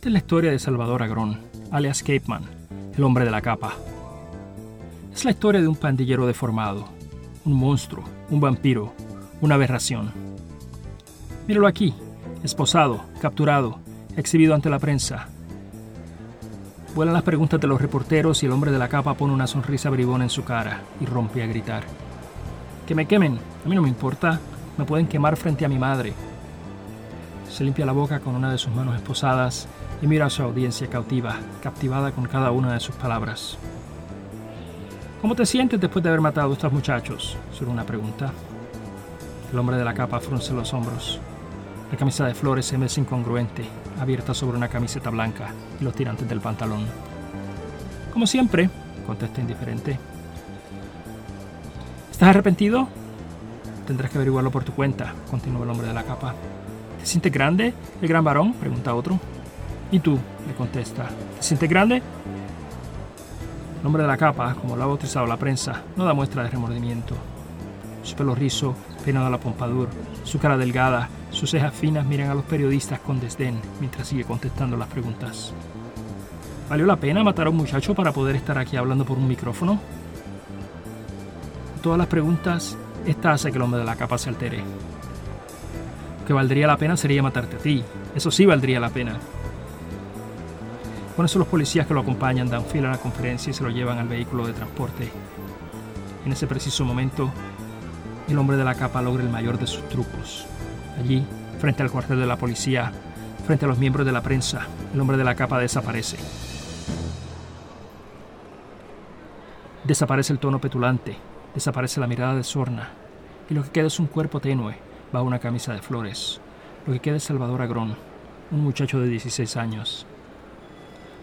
Esta es la historia de Salvador Agrón, alias Capeman, el hombre de la capa. Es la historia de un pandillero deformado, un monstruo, un vampiro, una aberración. Míralo aquí, esposado, capturado, exhibido ante la prensa. Vuelan las preguntas de los reporteros y el hombre de la capa pone una sonrisa bribona en su cara y rompe a gritar. Que me quemen, a mí no me importa, me pueden quemar frente a mi madre. Se limpia la boca con una de sus manos esposadas y mira a su audiencia cautiva, captivada con cada una de sus palabras. ¿Cómo te sientes después de haber matado a estos muchachos? Solo una pregunta. El hombre de la capa frunce los hombros. La camisa de flores se me es incongruente, abierta sobre una camiseta blanca y los tirantes del pantalón. Como siempre, contesta indiferente. ¿Estás arrepentido? Tendrás que averiguarlo por tu cuenta, continuó el hombre de la capa. ¿Te sientes grande, el gran varón? pregunta otro. ¿Y tú? le contesta. ¿Te sientes grande? El hombre de la capa, como lo ha bautizado la prensa, no da muestra de remordimiento. Su pelo rizo, peinado a la pompadour, su cara delgada, sus cejas finas miran a los periodistas con desdén mientras sigue contestando las preguntas. ¿Valió la pena matar a un muchacho para poder estar aquí hablando por un micrófono? todas las preguntas, esta hace que el hombre de la capa se altere. Lo que valdría la pena sería matarte a ti. Eso sí valdría la pena. Con eso los policías que lo acompañan dan fila a la conferencia y se lo llevan al vehículo de transporte. En ese preciso momento, el hombre de la capa logra el mayor de sus trucos. Allí, frente al cuartel de la policía, frente a los miembros de la prensa, el hombre de la capa desaparece. Desaparece el tono petulante, desaparece la mirada de sorna, y lo que queda es un cuerpo tenue bajo una camisa de flores. Lo que queda es Salvador Agrón, un muchacho de 16 años.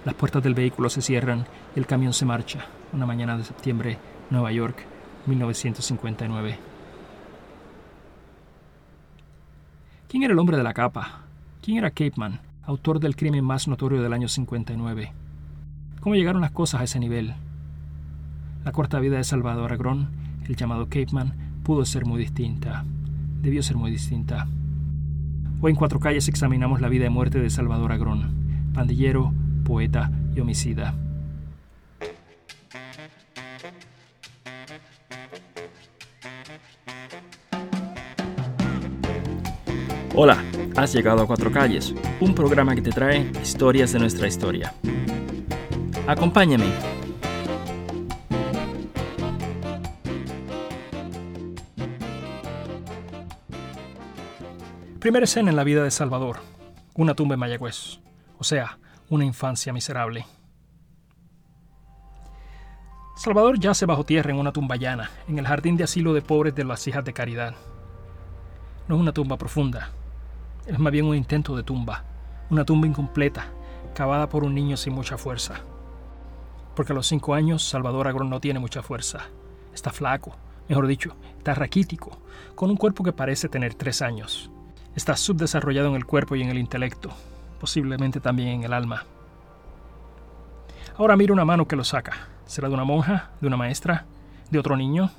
Las puertas del vehículo se cierran y el camión se marcha, una mañana de septiembre, Nueva York, 1959. ¿Quién era el hombre de la capa? ¿Quién era Capeman, autor del crimen más notorio del año 59? ¿Cómo llegaron las cosas a ese nivel? La corta vida de Salvador Agrón, el llamado Capeman, pudo ser muy distinta. Debió ser muy distinta. Hoy en Cuatro Calles examinamos la vida y muerte de Salvador Agrón, pandillero, poeta y homicida. Hola, has llegado a Cuatro Calles, un programa que te trae historias de nuestra historia. Acompáñame. Primera escena en la vida de Salvador. Una tumba en Mayagüez. O sea, una infancia miserable. Salvador yace bajo tierra en una tumba llana, en el jardín de asilo de pobres de las hijas de caridad. No es una tumba profunda, es más bien un intento de tumba, una tumba incompleta, cavada por un niño sin mucha fuerza. Porque a los cinco años Salvador Agrón no tiene mucha fuerza. Está flaco, mejor dicho, está raquítico, con un cuerpo que parece tener tres años. Está subdesarrollado en el cuerpo y en el intelecto, posiblemente también en el alma. Ahora mira una mano que lo saca. ¿Será de una monja? ¿De una maestra? ¿De otro niño?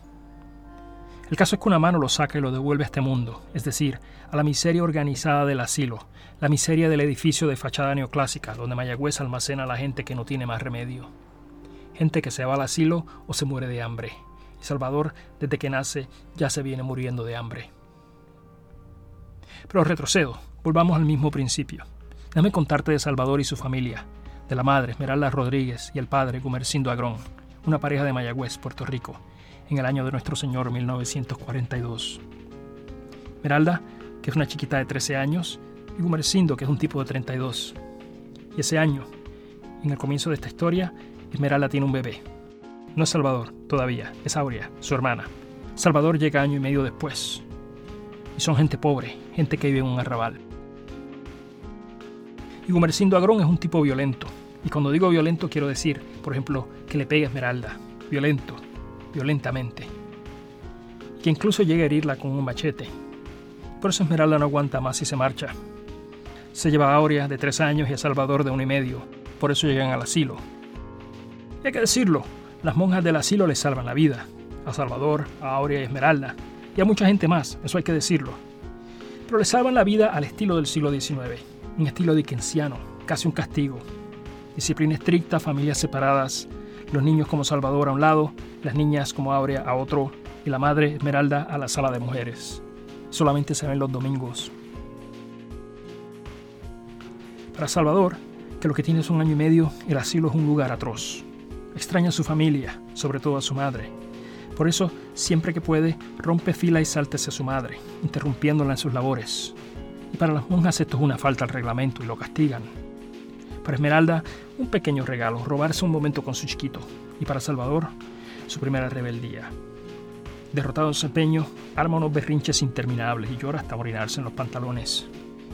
El caso es que una mano lo saca y lo devuelve a este mundo, es decir, a la miseria organizada del asilo, la miseria del edificio de fachada neoclásica, donde Mayagüez almacena a la gente que no tiene más remedio. Gente que se va al asilo o se muere de hambre. Y Salvador, desde que nace, ya se viene muriendo de hambre. Pero retrocedo, volvamos al mismo principio. Déjame contarte de Salvador y su familia, de la madre Esmeralda Rodríguez y el padre Gumercindo Agrón, una pareja de Mayagüez, Puerto Rico, en el año de nuestro Señor 1942. Esmeralda, que es una chiquita de 13 años, y Gumercindo, que es un tipo de 32. Y ese año, en el comienzo de esta historia, Esmeralda tiene un bebé. No es Salvador, todavía, es Aurea, su hermana. Salvador llega año y medio después. Y son gente pobre, gente que vive en un arrabal. Y Gumercindo Agrón es un tipo violento. Y cuando digo violento quiero decir, por ejemplo, que le pegue a Esmeralda. Violento, violentamente. Que incluso llega a herirla con un machete. Por eso Esmeralda no aguanta más y se marcha. Se lleva a Aurea de tres años y a Salvador de uno y medio. Por eso llegan al asilo. Hay que decirlo, las monjas del asilo le salvan la vida. A Salvador, a Aurea y a Esmeralda. Y a mucha gente más, eso hay que decirlo. Pero le salvan la vida al estilo del siglo XIX un estilo dickensiano, casi un castigo. Disciplina estricta, familias separadas, los niños como Salvador a un lado, las niñas como Aurea a otro y la madre Esmeralda a la sala de mujeres. Solamente se ven los domingos. Para Salvador, que lo que tiene es un año y medio, el asilo es un lugar atroz. Extraña a su familia, sobre todo a su madre. Por eso, siempre que puede, rompe fila y salta hacia su madre, interrumpiéndola en sus labores. Para las monjas esto es una falta al reglamento y lo castigan. Para Esmeralda, un pequeño regalo, robarse un momento con su chiquito. Y para Salvador, su primera rebeldía. Derrotado en su empeño, arma unos berrinches interminables y llora hasta orinarse en los pantalones.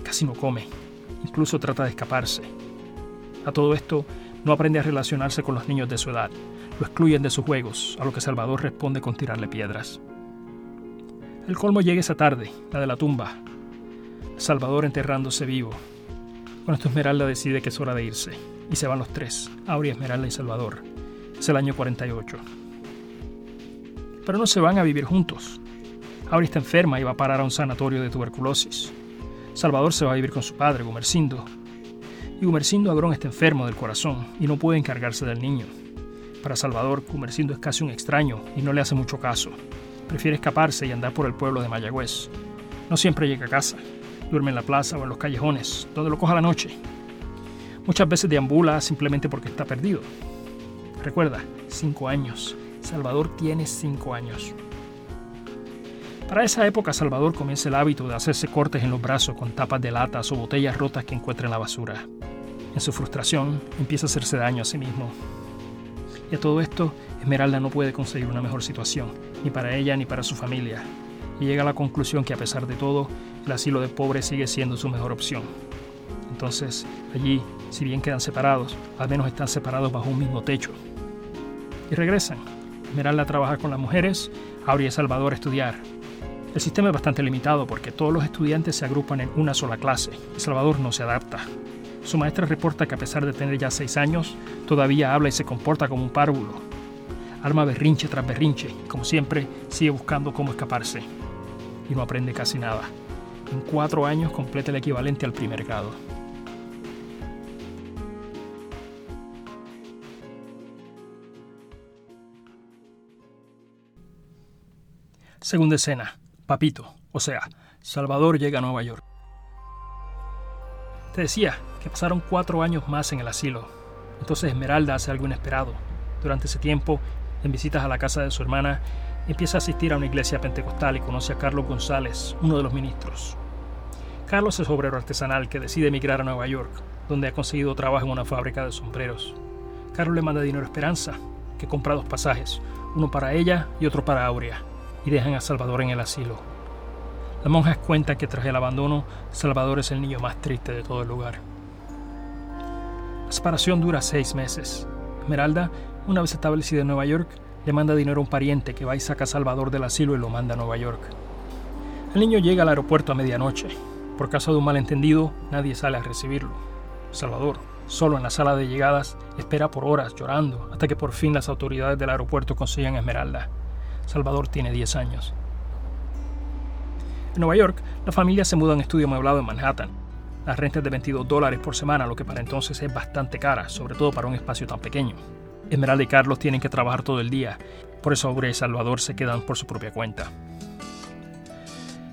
Casi no come, incluso trata de escaparse. A todo esto, no aprende a relacionarse con los niños de su edad. Lo excluyen de sus juegos, a lo que Salvador responde con tirarle piedras. El colmo llega esa tarde, la de la tumba. Salvador enterrándose vivo. Con esto Esmeralda decide que es hora de irse, y se van los tres, Aurea, Esmeralda y Salvador. Es el año 48. Pero no se van a vivir juntos. Aurea está enferma y va a parar a un sanatorio de tuberculosis. Salvador se va a vivir con su padre, Gumercindo, y Gumercindo Agrón está enfermo del corazón y no puede encargarse del niño. Para Salvador, Gumercindo es casi un extraño y no le hace mucho caso. Prefiere escaparse y andar por el pueblo de Mayagüez. No siempre llega a casa. Duerme en la plaza o en los callejones, donde lo coja la noche. Muchas veces deambula simplemente porque está perdido. Recuerda, cinco años. Salvador tiene cinco años. Para esa época Salvador comienza el hábito de hacerse cortes en los brazos con tapas de latas o botellas rotas que encuentra en la basura. En su frustración, empieza a hacerse daño a sí mismo. Y a todo esto, Esmeralda no puede conseguir una mejor situación, ni para ella ni para su familia, y llega a la conclusión que a pesar de todo, el asilo de pobres sigue siendo su mejor opción. Entonces, allí, si bien quedan separados, al menos están separados bajo un mismo techo. Y regresan. Esmeralda trabaja con las mujeres, Aurea y Salvador a estudiar. El sistema es bastante limitado porque todos los estudiantes se agrupan en una sola clase y Salvador no se adapta. Su maestra reporta que a pesar de tener ya seis años, todavía habla y se comporta como un párvulo. Arma berrinche tras berrinche y, como siempre, sigue buscando cómo escaparse. Y no aprende casi nada. En cuatro años completa el equivalente al primer grado. Segunda escena. Papito, o sea, Salvador llega a Nueva York. Te decía que pasaron cuatro años más en el asilo. Entonces Esmeralda hace algo inesperado. Durante ese tiempo, en visitas a la casa de su hermana, empieza a asistir a una iglesia pentecostal y conoce a Carlos González, uno de los ministros. Carlos es obrero artesanal que decide emigrar a Nueva York, donde ha conseguido trabajo en una fábrica de sombreros. Carlos le manda dinero a Esperanza, que compra dos pasajes, uno para ella y otro para Aurea, y dejan a Salvador en el asilo. Las monjas cuentan que tras el abandono, Salvador es el niño más triste de todo el lugar. La separación dura seis meses. Esmeralda, una vez establecida en Nueva York, le manda dinero a un pariente que va y saca a Salvador del asilo y lo manda a Nueva York. El niño llega al aeropuerto a medianoche. Por caso de un malentendido, nadie sale a recibirlo. Salvador, solo en la sala de llegadas, espera por horas llorando hasta que por fin las autoridades del aeropuerto consiguen Esmeralda. Salvador tiene 10 años. En Nueva York, la familia se muda a un estudio amueblado en Manhattan. La renta es de 22 dólares por semana, lo que para entonces es bastante cara, sobre todo para un espacio tan pequeño. Esmeralda y Carlos tienen que trabajar todo el día, por eso Aurea y Salvador se quedan por su propia cuenta.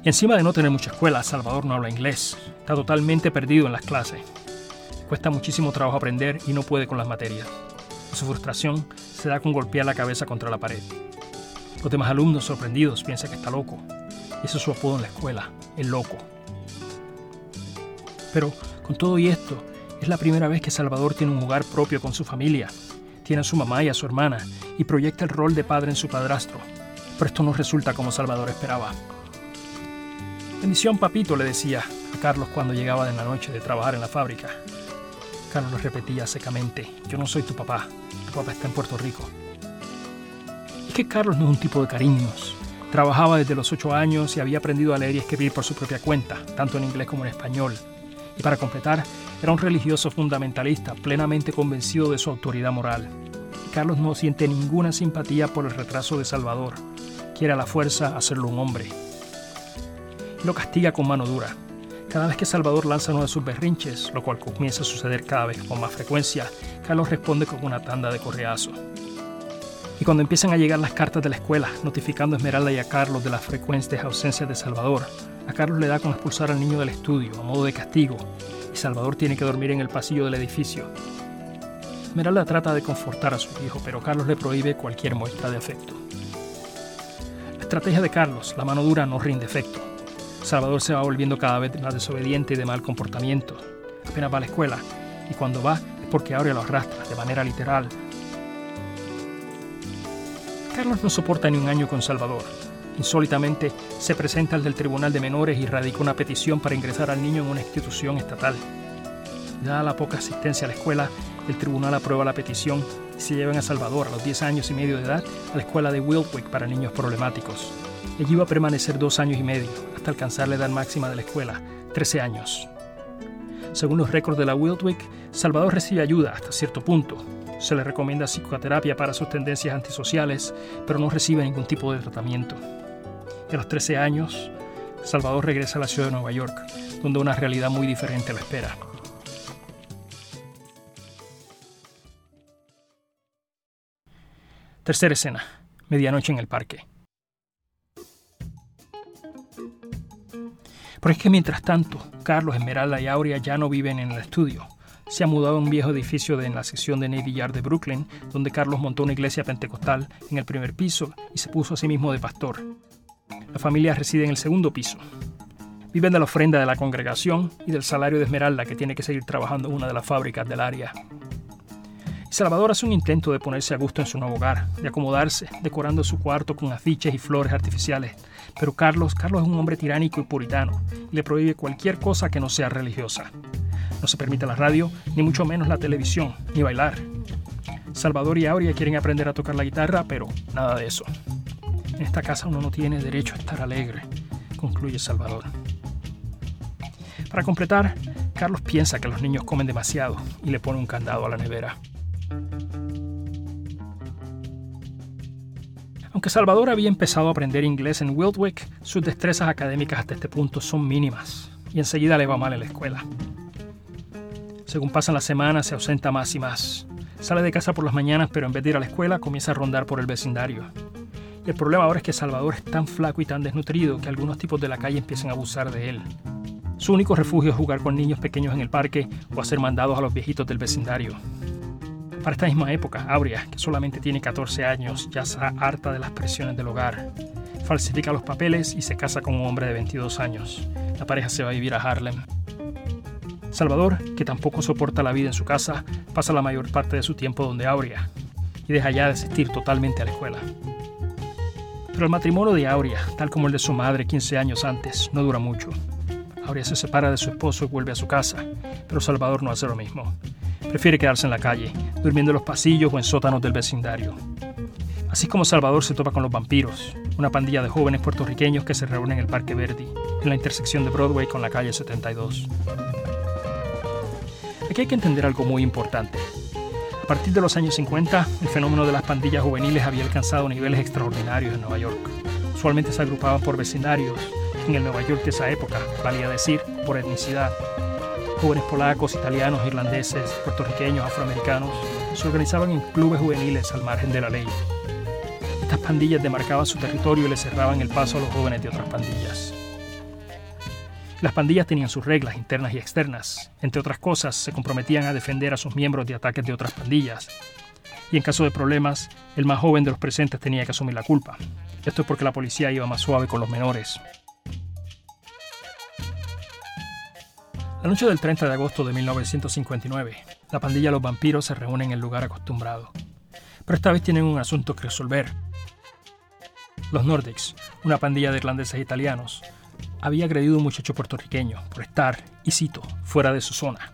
Y encima de no tener mucha escuela, Salvador no habla inglés, está totalmente perdido en las clases. Cuesta muchísimo trabajo aprender y no puede con las materias. Su frustración se da con golpear la cabeza contra la pared. Los demás alumnos sorprendidos piensan que está loco. Ese es su apodo en la escuela, el loco. Pero con todo y esto, es la primera vez que Salvador tiene un hogar propio con su familia. Tiene a su mamá y a su hermana y proyecta el rol de padre en su padrastro. Pero esto no resulta como Salvador esperaba. Bendición, papito, le decía a Carlos cuando llegaba de la noche de trabajar en la fábrica. Carlos repetía secamente, yo no soy tu papá, tu papá está en Puerto Rico. Es que Carlos no es un tipo de cariños. Trabajaba desde los ocho años y había aprendido a leer y escribir por su propia cuenta, tanto en inglés como en español. Y para completar, era un religioso fundamentalista, plenamente convencido de su autoridad moral. Carlos no siente ninguna simpatía por el retraso de Salvador. Quiere a la fuerza hacerlo un hombre. lo castiga con mano dura. Cada vez que Salvador lanza uno de sus berrinches, lo cual comienza a suceder cada vez con más frecuencia, Carlos responde con una tanda de correazo. Y cuando empiezan a llegar las cartas de la escuela, notificando a Esmeralda y a Carlos de las frecuentes ausencias de Salvador, a Carlos le da con expulsar al niño del estudio, a modo de castigo, y Salvador tiene que dormir en el pasillo del edificio. Esmeralda trata de confortar a su hijo, pero Carlos le prohíbe cualquier muestra de afecto. La estrategia de Carlos, la mano dura, no rinde efecto. Salvador se va volviendo cada vez más desobediente y de mal comportamiento. Apenas va a la escuela, y cuando va es porque Aurea lo arrastra, de manera literal. Carlos no soporta ni un año con Salvador. Insólitamente, se presenta al del Tribunal de Menores y radica una petición para ingresar al niño en una institución estatal. Dada la poca asistencia a la escuela, el tribunal aprueba la petición y se llevan a Salvador a los 10 años y medio de edad a la escuela de Wildwick para niños problemáticos. Allí va a permanecer dos años y medio, hasta alcanzar la edad máxima de la escuela, 13 años. Según los récords de la Wildwick, Salvador recibe ayuda hasta cierto punto. Se le recomienda psicoterapia para sus tendencias antisociales, pero no recibe ningún tipo de tratamiento. A los 13 años, Salvador regresa a la ciudad de Nueva York, donde una realidad muy diferente lo espera. Tercera escena. Medianoche en el parque. Pero es que mientras tanto, Carlos, Esmeralda y Aurea ya no viven en el estudio. Se ha mudado a un viejo edificio de, en la sección de Navy Yard de Brooklyn, donde Carlos montó una iglesia pentecostal en el primer piso y se puso a sí mismo de pastor. La familia reside en el segundo piso. Viven de la ofrenda de la congregación y del salario de Esmeralda, que tiene que seguir trabajando en una de las fábricas del área. Salvador hace un intento de ponerse a gusto en su nuevo hogar, de acomodarse, decorando su cuarto con afiches y flores artificiales. Pero Carlos, Carlos es un hombre tiránico y puritano, y le prohíbe cualquier cosa que no sea religiosa. No se permite la radio, ni mucho menos la televisión, ni bailar. Salvador y Aurea quieren aprender a tocar la guitarra, pero nada de eso. En esta casa uno no tiene derecho a estar alegre, concluye Salvador. Para completar, Carlos piensa que los niños comen demasiado y le pone un candado a la nevera. Aunque Salvador había empezado a aprender inglés en Wildwick, sus destrezas académicas hasta este punto son mínimas y enseguida le va mal en la escuela. Según pasan las semanas, se ausenta más y más. Sale de casa por las mañanas, pero en vez de ir a la escuela, comienza a rondar por el vecindario. El problema ahora es que Salvador es tan flaco y tan desnutrido que algunos tipos de la calle empiezan a abusar de él. Su único refugio es jugar con niños pequeños en el parque o hacer mandados a los viejitos del vecindario. Para esta misma época, Aurea, que solamente tiene 14 años, ya está harta de las presiones del hogar. Falsifica los papeles y se casa con un hombre de 22 años. La pareja se va a vivir a Harlem. Salvador, que tampoco soporta la vida en su casa, pasa la mayor parte de su tiempo donde Aurea y deja ya de asistir totalmente a la escuela. Pero el matrimonio de Aurea, tal como el de su madre 15 años antes, no dura mucho. Aurea se separa de su esposo y vuelve a su casa, pero Salvador no hace lo mismo. Prefiere quedarse en la calle, durmiendo en los pasillos o en sótanos del vecindario. Así como Salvador se topa con los vampiros, una pandilla de jóvenes puertorriqueños que se reúnen en el Parque Verdi, en la intersección de Broadway con la calle 72. Aquí hay que entender algo muy importante. A partir de los años 50, el fenómeno de las pandillas juveniles había alcanzado niveles extraordinarios en Nueva York. Usualmente se agrupaban por vecindarios, en el Nueva York de esa época, valía decir, por etnicidad, Jóvenes polacos, italianos, irlandeses, puertorriqueños, afroamericanos se organizaban en clubes juveniles al margen de la ley. Estas pandillas demarcaban su territorio y le cerraban el paso a los jóvenes de otras pandillas. Las pandillas tenían sus reglas internas y externas. Entre otras cosas, se comprometían a defender a sus miembros de ataques de otras pandillas. Y en caso de problemas, el más joven de los presentes tenía que asumir la culpa. Esto es porque la policía iba más suave con los menores. La noche del 30 de agosto de 1959, la pandilla Los Vampiros se reúne en el lugar acostumbrado. Pero esta vez tienen un asunto que resolver. Los Nordics, una pandilla de irlandeses e italianos, había agredido un muchacho puertorriqueño por estar, y cito, fuera de su zona.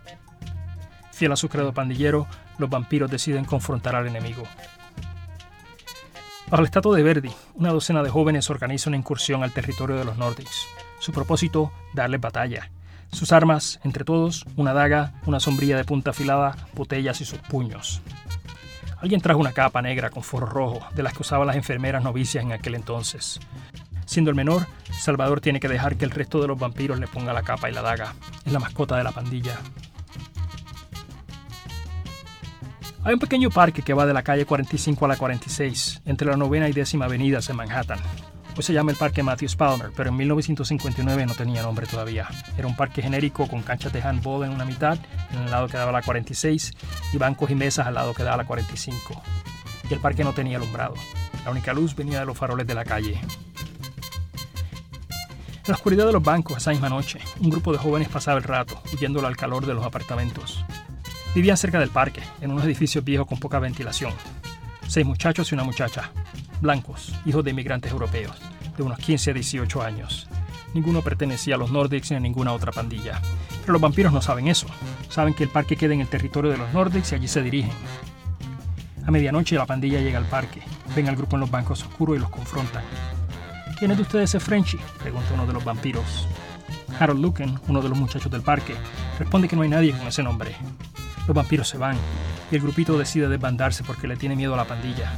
Fiel a su credo pandillero, los vampiros deciden confrontar al enemigo. Bajo el estatua de Verdi, una docena de jóvenes organiza una incursión al territorio de los Nordics. Su propósito, darles batalla sus armas, entre todos, una daga, una sombrilla de punta afilada, botellas y sus puños. Alguien trajo una capa negra con forro rojo, de las que usaban las enfermeras novicias en aquel entonces. Siendo el menor, Salvador tiene que dejar que el resto de los vampiros le ponga la capa y la daga. Es la mascota de la pandilla. Hay un pequeño parque que va de la calle 45 a la 46, entre la novena y décima avenidas en Manhattan. Hoy se llama el Parque Matthews Palmer, pero en 1959 no tenía nombre todavía. Era un parque genérico con canchas de handball en una mitad, en el lado que daba la 46, y bancos y mesas al lado que daba la 45. Y el parque no tenía alumbrado. La única luz venía de los faroles de la calle. En la oscuridad de los bancos esa misma noche, un grupo de jóvenes pasaba el rato, huyéndolo al calor de los apartamentos. Vivían cerca del parque, en unos edificios viejos con poca ventilación. Seis muchachos y una muchacha, blancos, hijos de inmigrantes europeos, de unos 15 a 18 años. Ninguno pertenecía a los Nordics ni a ninguna otra pandilla. Pero los vampiros no saben eso. Saben que el parque queda en el territorio de los Nordics y allí se dirigen. A medianoche la pandilla llega al parque, ven al grupo en los bancos oscuros y los confrontan. ¿Quién es de ustedes ese Frenchy? pregunta uno de los vampiros. Harold Luken, uno de los muchachos del parque, responde que no hay nadie con ese nombre. Los vampiros se van y el grupito decide desbandarse porque le tiene miedo a la pandilla.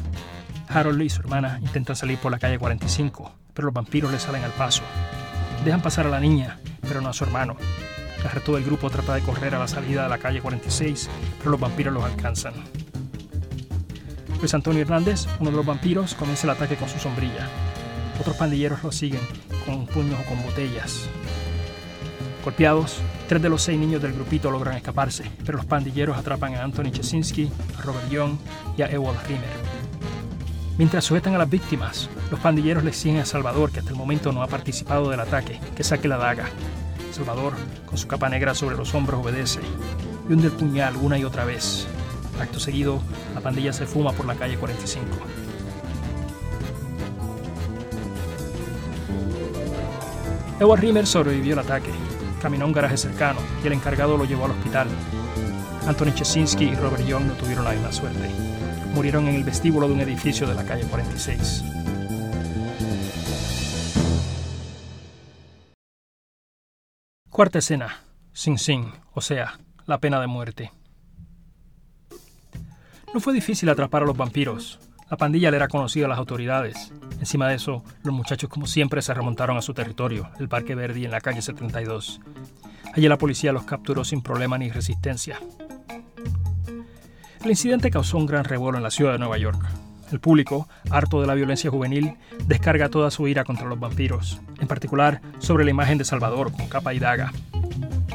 Harold y su hermana intentan salir por la calle 45, pero los vampiros le salen al paso. Dejan pasar a la niña, pero no a su hermano. El resto del grupo trata de correr a la salida de la calle 46, pero los vampiros los alcanzan. Luis Antonio Hernández, uno de los vampiros, comienza el ataque con su sombrilla. Otros pandilleros lo siguen con puños o con botellas. Golpeados, tres de los seis niños del grupito logran escaparse, pero los pandilleros atrapan a Anthony Chesinski, a Robert Young y a Ewald Rimmer. Mientras sujetan a las víctimas, los pandilleros le siguen a Salvador, que hasta el momento no ha participado del ataque, que saque la daga. Salvador, con su capa negra sobre los hombros, obedece y hunde el puñal una y otra vez. Acto seguido, la pandilla se fuma por la calle 45. Edward Rimmer sobrevivió al ataque. Caminó a un garaje cercano y el encargado lo llevó al hospital. Anthony Chesinski y Robert Young no tuvieron la misma suerte. Murieron en el vestíbulo de un edificio de la calle 46. Cuarta escena. Sing Sing, o sea, la pena de muerte. No fue difícil atrapar a los vampiros. La pandilla le era conocida a las autoridades. Encima de eso, los muchachos como siempre se remontaron a su territorio, el Parque Verdi en la calle 72. Allí la policía los capturó sin problema ni resistencia. El incidente causó un gran revuelo en la ciudad de Nueva York. El público, harto de la violencia juvenil, descarga toda su ira contra los vampiros, en particular sobre la imagen de Salvador con capa y daga.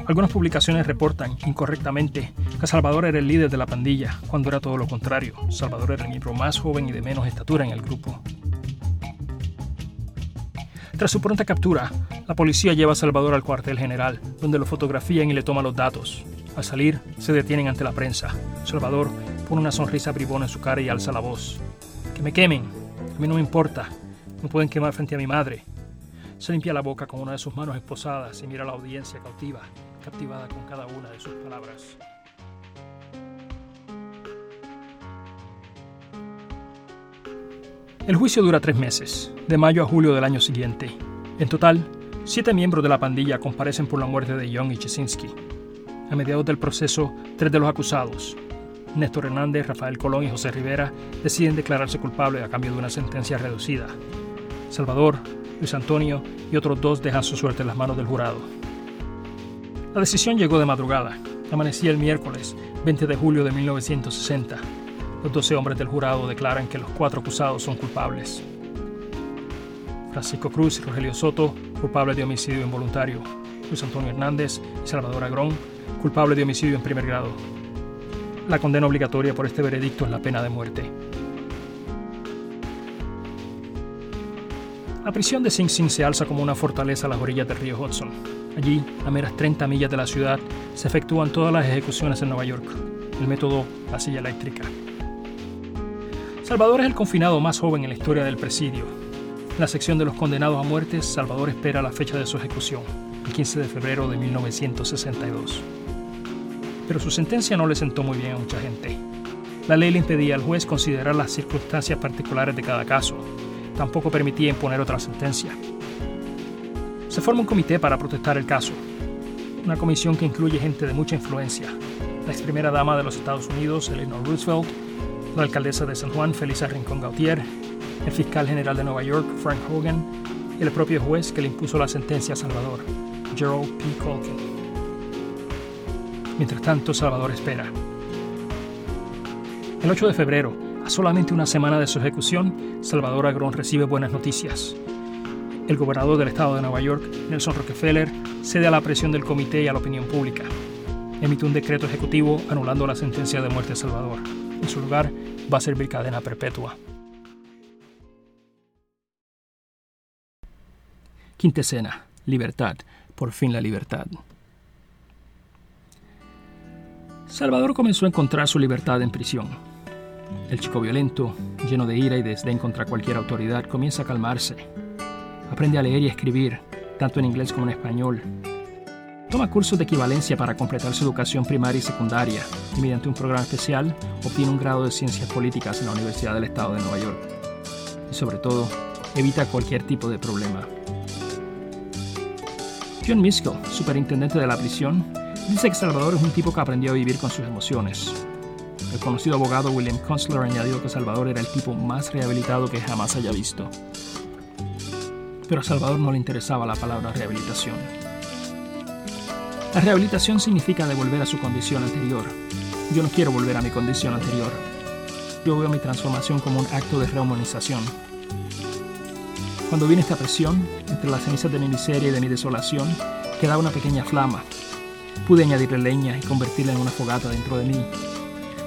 Algunas publicaciones reportan, incorrectamente, que Salvador era el líder de la pandilla, cuando era todo lo contrario. Salvador era el miembro más joven y de menos estatura en el grupo. Tras su pronta captura, la policía lleva a Salvador al cuartel general, donde lo fotografían y le toman los datos. Al salir, se detienen ante la prensa. Salvador pone una sonrisa bribona en su cara y alza la voz. Que me quemen, a mí no me importa. Me pueden quemar frente a mi madre. Se limpia la boca con una de sus manos esposadas y mira a la audiencia cautiva captivada con cada una de sus palabras. El juicio dura tres meses, de mayo a julio del año siguiente. En total, siete miembros de la pandilla comparecen por la muerte de Young y Chesinski. A mediados del proceso, tres de los acusados, Néstor Hernández, Rafael Colón y José Rivera, deciden declararse culpables a cambio de una sentencia reducida. Salvador, Luis Antonio y otros dos dejan su suerte en las manos del jurado. La decisión llegó de madrugada. Amanecía el miércoles 20 de julio de 1960. Los 12 hombres del jurado declaran que los cuatro acusados son culpables. Francisco Cruz y Rogelio Soto, culpables de homicidio involuntario. Luis Antonio Hernández y Salvador Agrón, culpables de homicidio en primer grado. La condena obligatoria por este veredicto es la pena de muerte. La prisión de Sing Sing se alza como una fortaleza a las orillas del río Hudson. Allí, a meras 30 millas de la ciudad, se efectúan todas las ejecuciones en Nueva York, el método la silla eléctrica. Salvador es el confinado más joven en la historia del presidio. En la sección de los condenados a muerte, Salvador espera la fecha de su ejecución, el 15 de febrero de 1962. Pero su sentencia no le sentó muy bien a mucha gente. La ley le impedía al juez considerar las circunstancias particulares de cada caso. Tampoco permitía imponer otra sentencia. Se forma un comité para protestar el caso, una comisión que incluye gente de mucha influencia, la ex primera dama de los Estados Unidos, Eleanor Roosevelt, la alcaldesa de San Juan, Felisa Rincón Gautier, el fiscal general de Nueva York, Frank Hogan, y el propio juez que le impuso la sentencia a Salvador, Gerald P. Colkin. Mientras tanto, Salvador espera. El 8 de febrero, a solamente una semana de su ejecución, Salvador Agrón recibe buenas noticias. El gobernador del estado de Nueva York, Nelson Rockefeller, cede a la presión del comité y a la opinión pública. Emite un decreto ejecutivo anulando la sentencia de muerte a Salvador. En su lugar, va a servir cadena perpetua. Quinta escena. Libertad. Por fin la libertad. Salvador comenzó a encontrar su libertad en prisión. El chico violento, lleno de ira y desdén contra cualquier autoridad, comienza a calmarse. Aprende a leer y escribir, tanto en inglés como en español. Toma cursos de equivalencia para completar su educación primaria y secundaria y mediante un programa especial obtiene un grado de ciencias políticas en la Universidad del Estado de Nueva York. Y sobre todo, evita cualquier tipo de problema. John Miskell, superintendente de la prisión, dice que Salvador es un tipo que aprendió a vivir con sus emociones. El conocido abogado William Kunstler añadió que Salvador era el tipo más rehabilitado que jamás haya visto. Pero a Salvador no le interesaba la palabra rehabilitación. La rehabilitación significa devolver a su condición anterior. Yo no quiero volver a mi condición anterior. Yo veo mi transformación como un acto de rehumanización cuando vine esta presión, entre las cenizas de mi miseria y de mi desolación, quedaba una pequeña flama. Pude añadirle leña y convertirla en una fogata dentro de mí.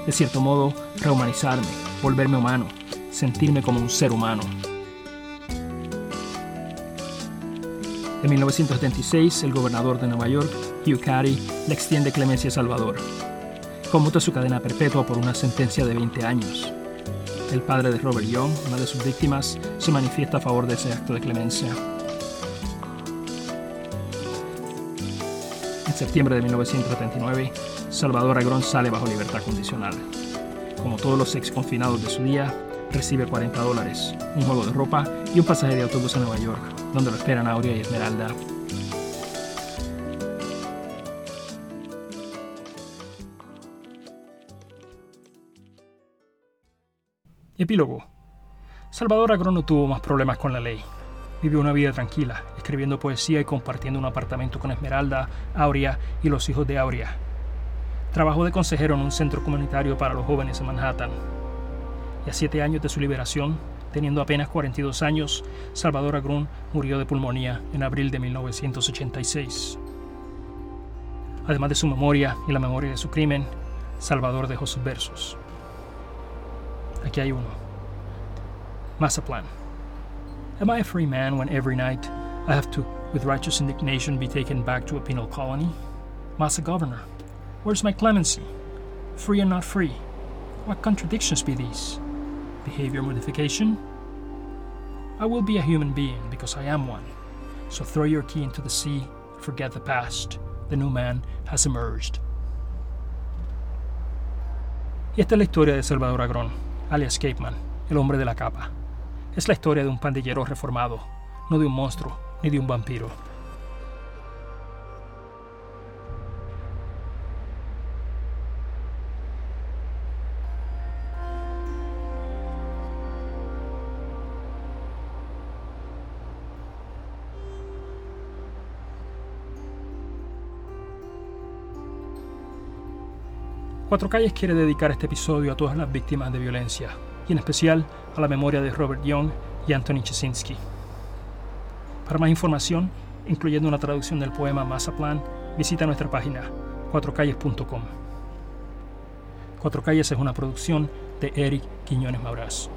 De cierto modo, rehumanizarme, volverme humano, sentirme como un ser humano. En 1976, el gobernador de Nueva York, Hugh Carey, le extiende clemencia a Salvador. Conmuta su cadena perpetua por una sentencia de 20 años el padre de Robert Young, una de sus víctimas, se manifiesta a favor de ese acto de clemencia. En septiembre de 1979, Salvador Agrón sale bajo libertad condicional. Como todos los ex confinados de su día, recibe 40 dólares, un juego de ropa y un pasaje de autobús a Nueva York, donde lo esperan Aurea y Esmeralda. Epílogo. Salvador Agrón no tuvo más problemas con la ley. Vivió una vida tranquila, escribiendo poesía y compartiendo un apartamento con Esmeralda, Aurea y los hijos de Aurea. Trabajó de consejero en un centro comunitario para los jóvenes en Manhattan. Y a siete años de su liberación, teniendo apenas 42 años, Salvador Agrón murió de pulmonía en abril de 1986. Además de su memoria y la memoria de su crimen, Salvador dejó sus versos. Aquí hay uno. Massaplan. Am I a free man when every night I have to, with righteous indignation, be taken back to a penal colony? Massa Governor, where's my clemency? Free and not free. What contradictions be these? Behavior modification? I will be a human being because I am one. So throw your key into the sea, forget the past. The new man has emerged. Y esta es la historia de Salvador Agrón. alias Capeman, el hombre de la capa. Es la historia de un pandillero reformado, no de un monstruo ni de un vampiro. Cuatro Calles quiere dedicar este episodio a todas las víctimas de violencia, y en especial a la memoria de Robert Young y Anthony Chesinski. Para más información, incluyendo una traducción del poema Massaplan, visita nuestra página cuatrocalles.com. Cuatro Calles es una producción de Eric Quiñones Maurás.